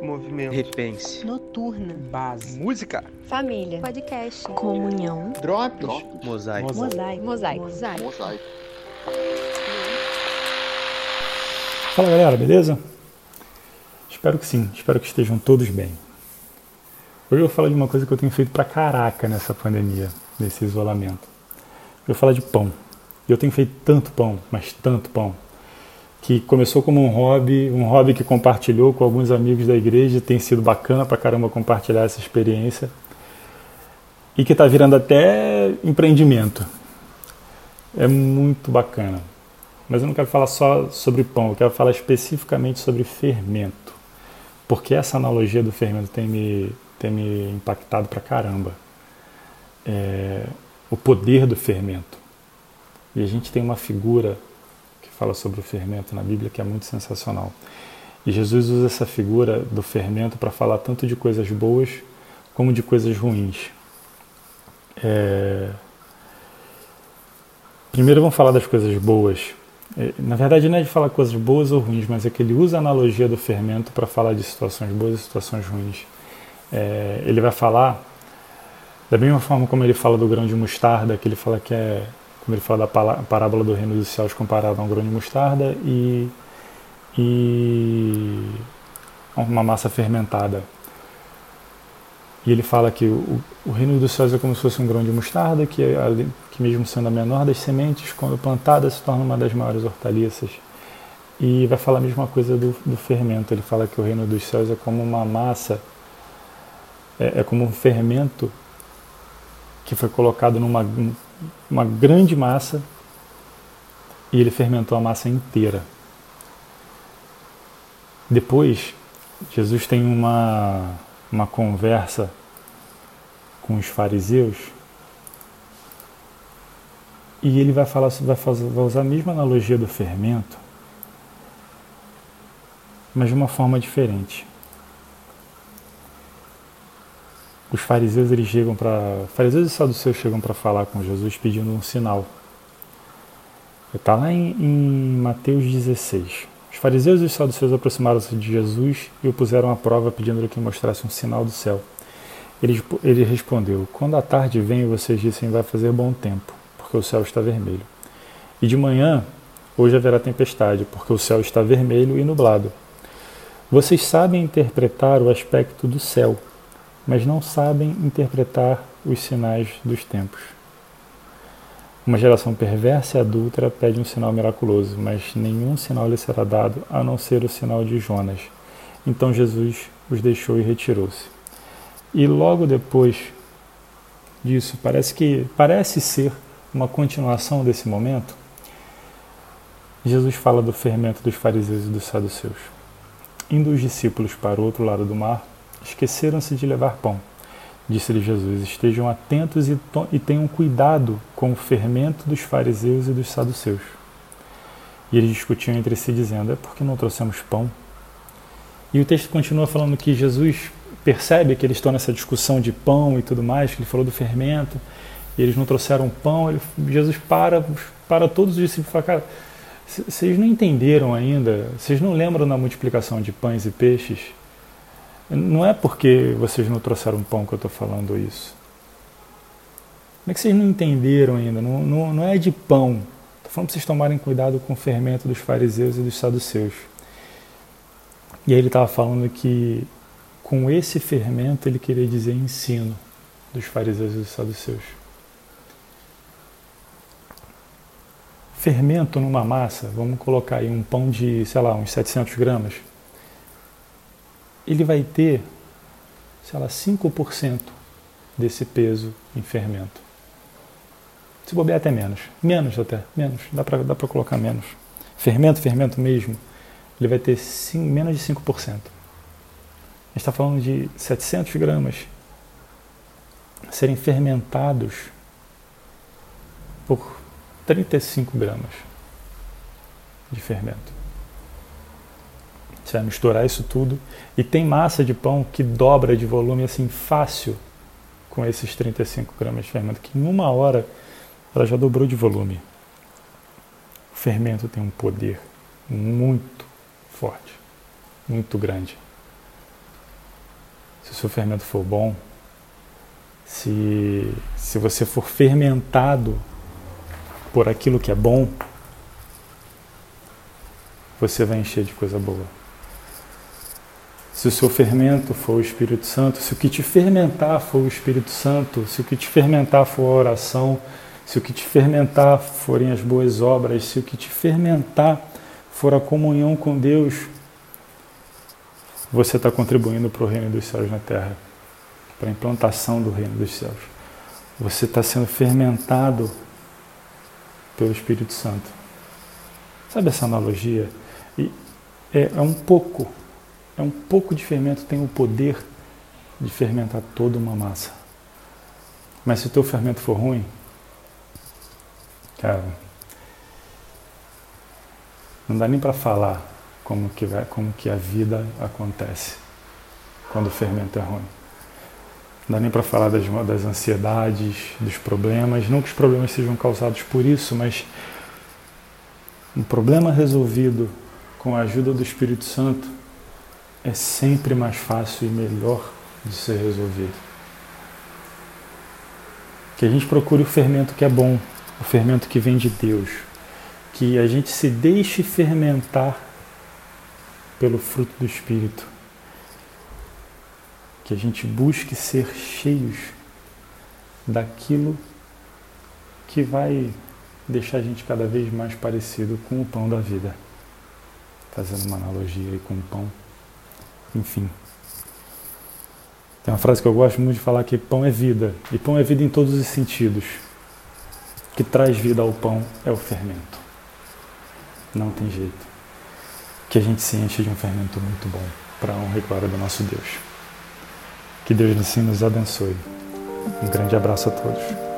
Movimento. Repense. Noturna. Base. Música. Família. Podcast. Comunhão. Drops. Mosaico. Mosaico. Mosaico. Mosaico. Fala galera, beleza? Espero que sim, espero que estejam todos bem. Hoje eu vou falar de uma coisa que eu tenho feito pra caraca nessa pandemia, nesse isolamento. Eu vou falar de pão. Eu tenho feito tanto pão, mas tanto pão, que começou como um hobby, um hobby que compartilhou com alguns amigos da igreja, tem sido bacana pra caramba compartilhar essa experiência, e que está virando até empreendimento. É muito bacana. Mas eu não quero falar só sobre pão, eu quero falar especificamente sobre fermento. Porque essa analogia do fermento tem me, tem me impactado pra caramba. É, o poder do fermento. E a gente tem uma figura fala sobre o fermento na Bíblia que é muito sensacional. E Jesus usa essa figura do fermento para falar tanto de coisas boas como de coisas ruins. É... Primeiro vamos falar das coisas boas. Na verdade não é de falar coisas boas ou ruins, mas é que ele usa a analogia do fermento para falar de situações boas e situações ruins. É... Ele vai falar da mesma forma como ele fala do grão de mostarda, que ele fala que é quando ele fala da parábola do reino dos céus comparado a um grão de mostarda e, e uma massa fermentada. E ele fala que o, o, reino dos céus é como se fosse um grão de mostarda, que, é, que mesmo sendo a menor das sementes, quando plantada se torna uma das maiores hortaliças. E vai falar a mesma coisa do, do fermento. Ele fala que o reino dos céus é como uma massa, é, é como um fermento que foi colocado numa uma grande massa e ele fermentou a massa inteira. Depois, Jesus tem uma, uma conversa com os fariseus e ele vai falar vai, fazer, vai usar a mesma analogia do fermento, mas de uma forma diferente. Os fariseus eles chegam para fariseus e saduceus chegam para falar com Jesus pedindo um sinal. Está lá em, em, Mateus 16. Os fariseus e os saduceus aproximaram-se de Jesus e o puseram à prova pedindo-lhe que mostrasse um sinal do céu. Ele, ele respondeu: Quando a tarde vem, vocês dizem vai fazer bom tempo, porque o céu está vermelho. E de manhã, hoje haverá tempestade, porque o céu está vermelho e nublado. Vocês sabem interpretar o aspecto do céu mas não sabem interpretar os sinais dos tempos. Uma geração perversa e adúltera pede um sinal miraculoso, mas nenhum sinal lhe será dado a não ser o sinal de Jonas. Então Jesus os deixou e retirou-se. E logo depois disso, parece que parece ser uma continuação desse momento. Jesus fala do fermento dos fariseus e dos saduceus. Indo os discípulos para o outro lado do mar, Esqueceram-se de levar pão. Disse-lhe Jesus: Estejam atentos e, e tenham cuidado com o fermento dos fariseus e dos saduceus. E eles discutiam entre si, dizendo: É porque não trouxemos pão? E o texto continua falando que Jesus percebe que eles estão nessa discussão de pão e tudo mais, que ele falou do fermento, e eles não trouxeram pão. Ele, Jesus para, para todos os discípulos e fala: Cara, vocês não entenderam ainda? Vocês não lembram da multiplicação de pães e peixes? Não é porque vocês não trouxeram pão que eu estou falando isso. Como é que vocês não entenderam ainda? Não, não, não é de pão. Estou falando para vocês tomarem cuidado com o fermento dos fariseus e dos saduceus. E aí ele estava falando que com esse fermento ele queria dizer ensino dos fariseus e dos saduceus. Fermento numa massa, vamos colocar aí um pão de, sei lá, uns 700 gramas ele vai ter, sei lá, 5% desse peso em fermento. Se bobear até menos. Menos até, menos. Dá para dá colocar menos. Fermento, fermento mesmo, ele vai ter sim, menos de 5%. A gente está falando de 700 gramas serem fermentados por 35 gramas de fermento. Você vai misturar isso tudo e tem massa de pão que dobra de volume assim fácil com esses 35 gramas de fermento, que em uma hora ela já dobrou de volume. O fermento tem um poder muito forte, muito grande. se o seu fermento for bom, se, se você for fermentado por aquilo que é bom, você vai encher de coisa boa. Se o seu fermento for o Espírito Santo, se o que te fermentar for o Espírito Santo, se o que te fermentar for a oração, se o que te fermentar forem as boas obras, se o que te fermentar for a comunhão com Deus, você está contribuindo para o reino dos céus na terra, para a implantação do reino dos céus. Você está sendo fermentado pelo Espírito Santo. Sabe essa analogia? E é, é um pouco, é um pouco de fermento tem o poder de fermentar toda uma massa. Mas se o teu fermento for ruim, cara, não dá nem para falar como que, vai, como que a vida acontece quando o fermento é ruim. Não dá nem para falar das, das ansiedades, dos problemas. Não que os problemas sejam causados por isso, mas um problema resolvido com a ajuda do Espírito Santo é sempre mais fácil e melhor de ser resolvido. Que a gente procure o fermento que é bom, o fermento que vem de Deus. Que a gente se deixe fermentar pelo fruto do Espírito. Que a gente busque ser cheios daquilo que vai deixar a gente cada vez mais parecido com o pão da vida. Fazendo uma analogia aí com o pão. Enfim. Tem uma frase que eu gosto muito de falar que pão é vida. E pão é vida em todos os sentidos. O que traz vida ao pão é o fermento. Não tem jeito. Que a gente se enche de um fermento muito bom para a honra e glória do nosso Deus. Que Deus nos abençoe. Um grande abraço a todos.